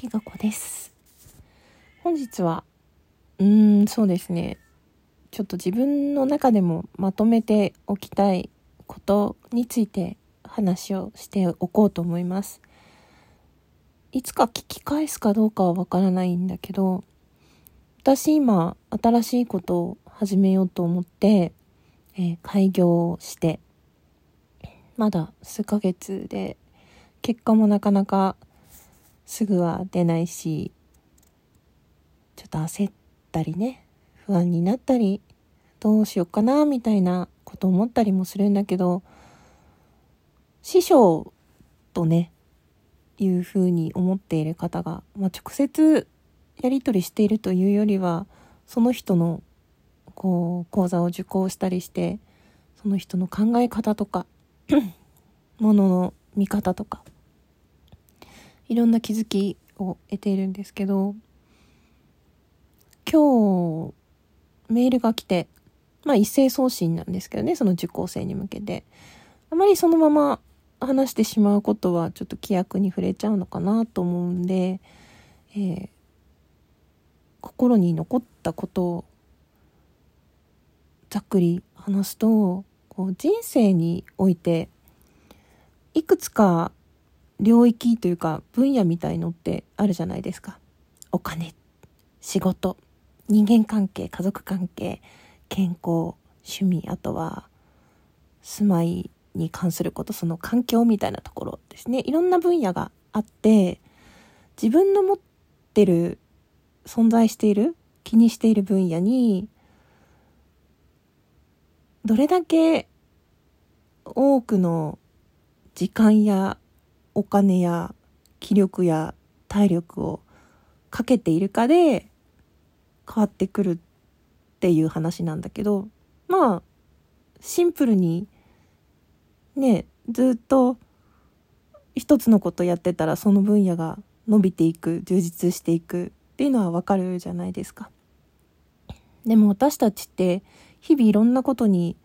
きがこです。本日はうーんそうですね。ちょっと自分の中でもまとめておきたいことについて話をしておこうと思います。いつか聞き返すかどうかはわからないんだけど私今新しいことを始めようと思って、えー、開業してまだ数ヶ月で結果もなかなかすぐは出ないしちょっと焦ったりね不安になったりどうしようかなみたいなこと思ったりもするんだけど師匠とねいうふうに思っている方が、まあ、直接やり取りしているというよりはその人のこう講座を受講したりしてその人の考え方とか ものの見方とかいろんな気づきを得ているんですけど今日メールが来てまあ一斉送信なんですけどねその受講生に向けて。あまりそのまま話してしまうことはちょっと規約に触れちゃうのかなと思うんで、えー、心に残ったことをざっくり話すとこう人生においていくつか領域というか分野みたいのってあるじゃないですか。お金、仕事、人間関係、家族関係、健康、趣味、あとは住まいに関すること、その環境みたいなところですね。いろんな分野があって、自分の持ってる、存在している、気にしている分野に、どれだけ多くの時間やお金や気力や体力をかけているかで変わってくるっていう話なんだけどまあシンプルにねずっと一つのことやってたらその分野が伸びていく充実していくっていうのはわかるじゃないですか。でも私たちって日々いろんなことに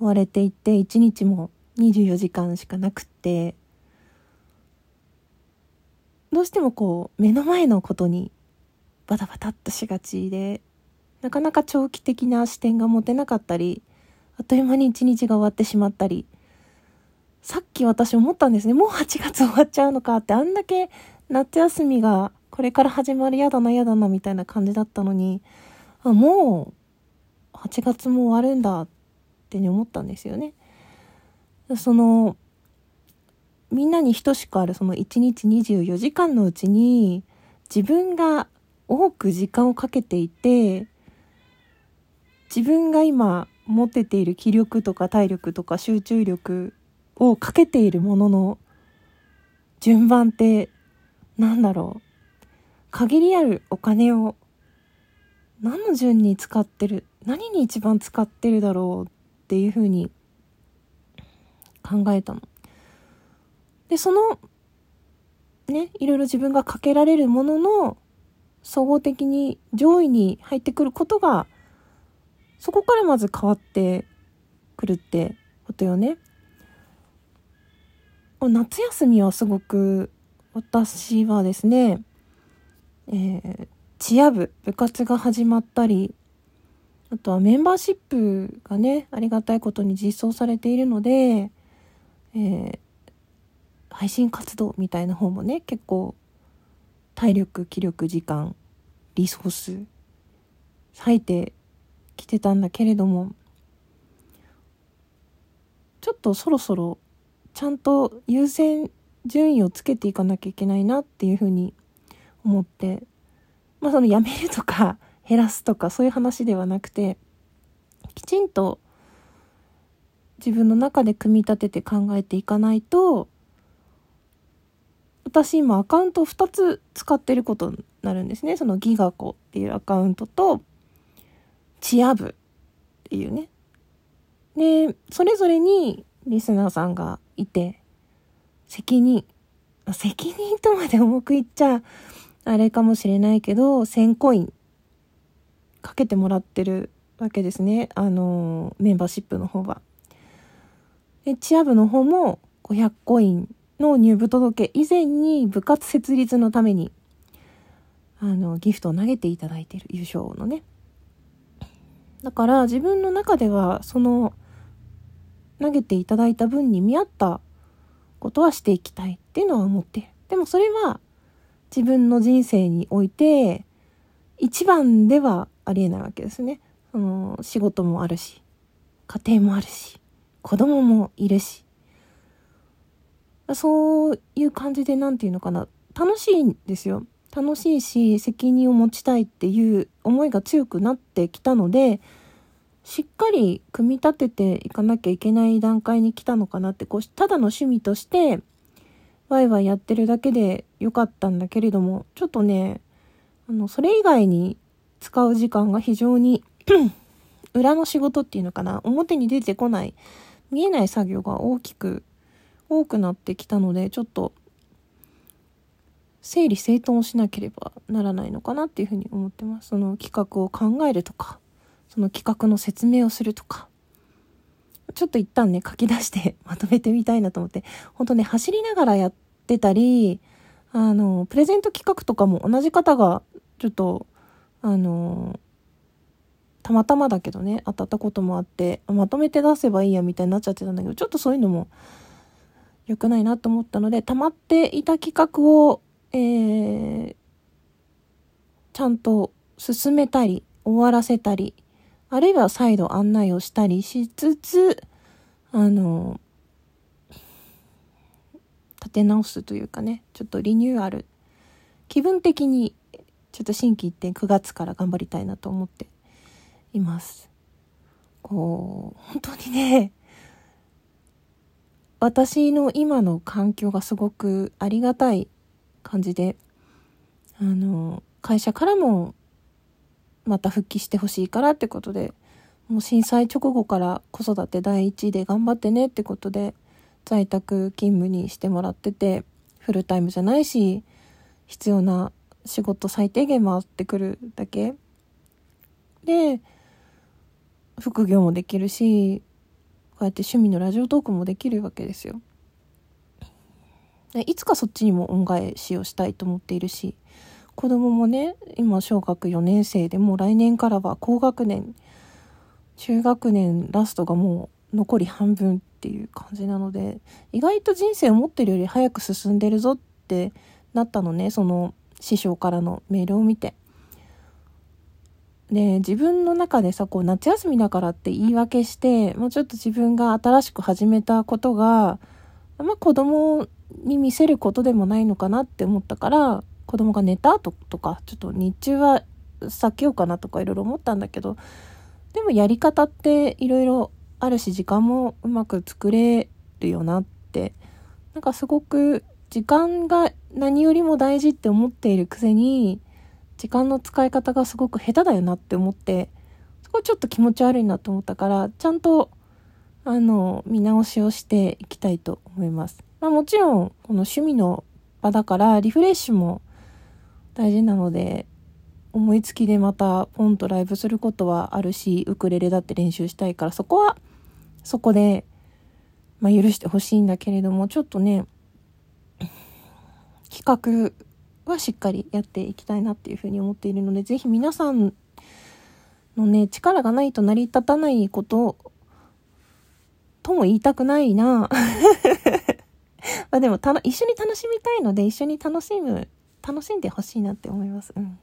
追われていて一日も24時間しかなくってどうしてもこう目の前のことにバタバタっとしがちでなかなか長期的な視点が持てなかったりあっという間に一日が終わってしまったりさっき私思ったんですねもう8月終わっちゃうのかってあんだけ夏休みがこれから始まるやだなやだなみたいな感じだったのにあもう8月も終わるんだって思ったんですよね。そのみんなに等しくあるその1日24時間のうちに自分が多く時間をかけていて自分が今持てている気力とか体力とか集中力をかけているものの順番って何だろう限りあるお金を何の順に使ってる何に一番使ってるだろうっていうふうに考えたの。で、その、ね、いろいろ自分がかけられるものの、総合的に上位に入ってくることが、そこからまず変わってくるってことよね。夏休みはすごく私はですね、えー、チア部、部活が始まったり、あとはメンバーシップがね、ありがたいことに実装されているので、えー、配信活動みたいな方もね結構体力気力時間リソース割いてきてたんだけれどもちょっとそろそろちゃんと優先順位をつけていかなきゃいけないなっていうふうに思ってまあそのやめるとか 減らすとかそういう話ではなくてきちんと自分の中で組み立てて考えていかないと私今アカウント2つ使ってることになるんですね。そのギガコっていうアカウントと、チアブっていうね。で、それぞれにリスナーさんがいて、責任、責任とまで重く言っちゃ、あれかもしれないけど、1000コインかけてもらってるわけですね。あの、メンバーシップの方は。で、チア部の方も500コインの入部届以前に部活設立のためにあの、ギフトを投げていただいている優勝のね。だから自分の中では、その、投げていただいた分に見合ったことはしていきたいっていうのは思ってる。でもそれは自分の人生において一番ではありえないわけですね。その仕事もあるし、家庭もあるし、子供もいるし。そういう感じで何て言うのかな。楽しいんですよ。楽しいし、責任を持ちたいっていう思いが強くなってきたので、しっかり組み立てていかなきゃいけない段階に来たのかなって、こう、ただの趣味として、ワイワイやってるだけでよかったんだけれども、ちょっとね、あの、それ以外に使う時間が非常に 裏の仕事っていうのかな、表に出てこない、見えない作業が大きく、多くなってきたので、ちょっと、整理整頓しなければならないのかなっていうふに思ってます。その企画を考えるとか、その企画の説明をするとか、ちょっと一旦ね、書き出してまとめてみたいなと思って、ほんとね、走りながらやってたり、あの、プレゼント企画とかも同じ方が、ちょっと、あの、たまたまだけどね、当たったこともあって、まとめて出せばいいやみたいになっちゃってたんだけど、ちょっとそういうのも良くないなと思ったので、溜まっていた企画を、えー、ちゃんと進めたり、終わらせたり、あるいは再度案内をしたりしつつ、あの、立て直すというかね、ちょっとリニューアル、気分的にちょっと心機一転9月から頑張りたいなと思っています。こう、本当にね、私の今の環境がすごくありがたい感じで、あの、会社からもまた復帰してほしいからってことで、もう震災直後から子育て第一で頑張ってねってことで、在宅勤務にしてもらってて、フルタイムじゃないし、必要な仕事最低限回ってくるだけ。で、副業もできるし、うやって趣味のラジオトークもできるわけですよ。いつかそっちにも恩返しをしたいと思っているし、子供もね、今小学4年生でもう来年からは高学年、中学年ラストがもう残り半分っていう感じなので、意外と人生を持ってるより早く進んでるぞってなったのね、その師匠からのメールを見て。で、自分の中でさ、こう夏休みだからって言い訳して、もうちょっと自分が新しく始めたことが、まあ子供に見せることでもないのかなって思ったから、子供が寝た後とか、ちょっと日中は避けようかなとかいろいろ思ったんだけど、でもやり方っていろいろあるし、時間もうまく作れるよなって、なんかすごく時間が何よりも大事って思っているくせに、時間の使い方がすごく下手だよなって思って、そこちょっと気持ち悪いなと思ったから、ちゃんと、あの、見直しをしていきたいと思います。まあもちろん、この趣味の場だから、リフレッシュも大事なので、思いつきでまたポンとライブすることはあるし、ウクレレだって練習したいから、そこは、そこで、まあ許してほしいんだけれども、ちょっとね、企画はしっかりやっていきたいなっていうふうに思っているので、ぜひ皆さんのね、力がないと成り立たないこととも言いたくないな。まあでもた一緒に楽しみたいので、一緒に楽しむ楽しんでほしいなって思います。うん。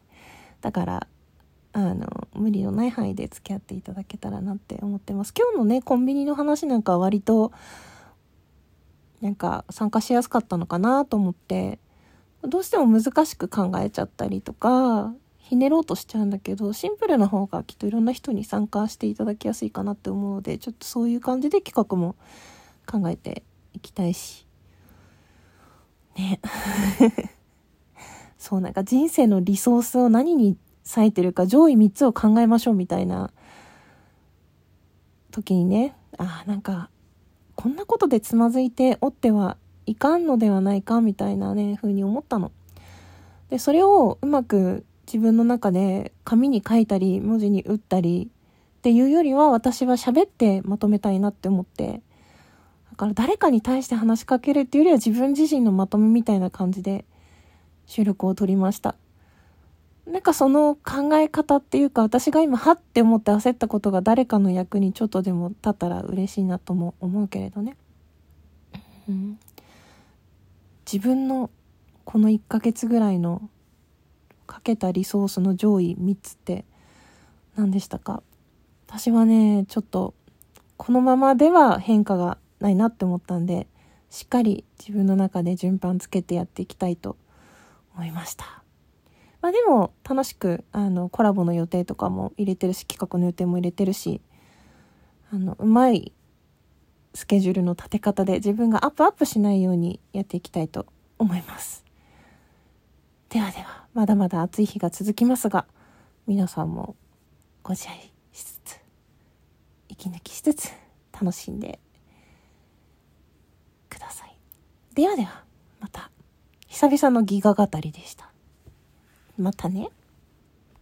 だから、あの、無理のない範囲で付き合っていただけたらなって思ってます。今日のね、コンビニの話なんかは割と、なんか参加しやすかったのかなと思って、どうしても難しく考えちゃったりとか、ひねろうとしちゃうんだけど、シンプルな方がきっといろんな人に参加していただきやすいかなって思うので、ちょっとそういう感じで企画も考えていきたいし。ね。そうなんか人生のリソースを何に割いてるか上位3つを考えましょうみたいな時にね、ああ、なんか、こんなことでつまずいておってはいかんのではないかみたいなね、風に思ったの。で、それをうまく自分の中で紙に書いたり、文字に打ったりっていうよりは私は喋ってまとめたいなって思って、だから誰かに対して話しかけるっていうよりは自分自身のまとめみたいな感じで収録を撮りました。なんかその考え方っていうか、私が今、はって思って焦ったことが誰かの役にちょっとでも立ったら嬉しいなとも思うけれどね。うん。自分のこの1ヶ月ぐらいのかけたリソースの上位3つって何でしたか？私はね、ちょっとこのままでは変化がないなって思ったんで、しっかり自分の中で順番つけてやっていきたいと思いました。まあでも楽しくあのコラボの予定とかも入れてるし企画の予定も入れてるしあのうまいスケジュールの立て方で自分がアップアップしないようにやっていきたいと思います。ではではまだまだ暑い日が続きますが皆さんもご自愛しつつ息抜きしつつ楽しんでください。ではではまた。久々のギガ語りでした。またね。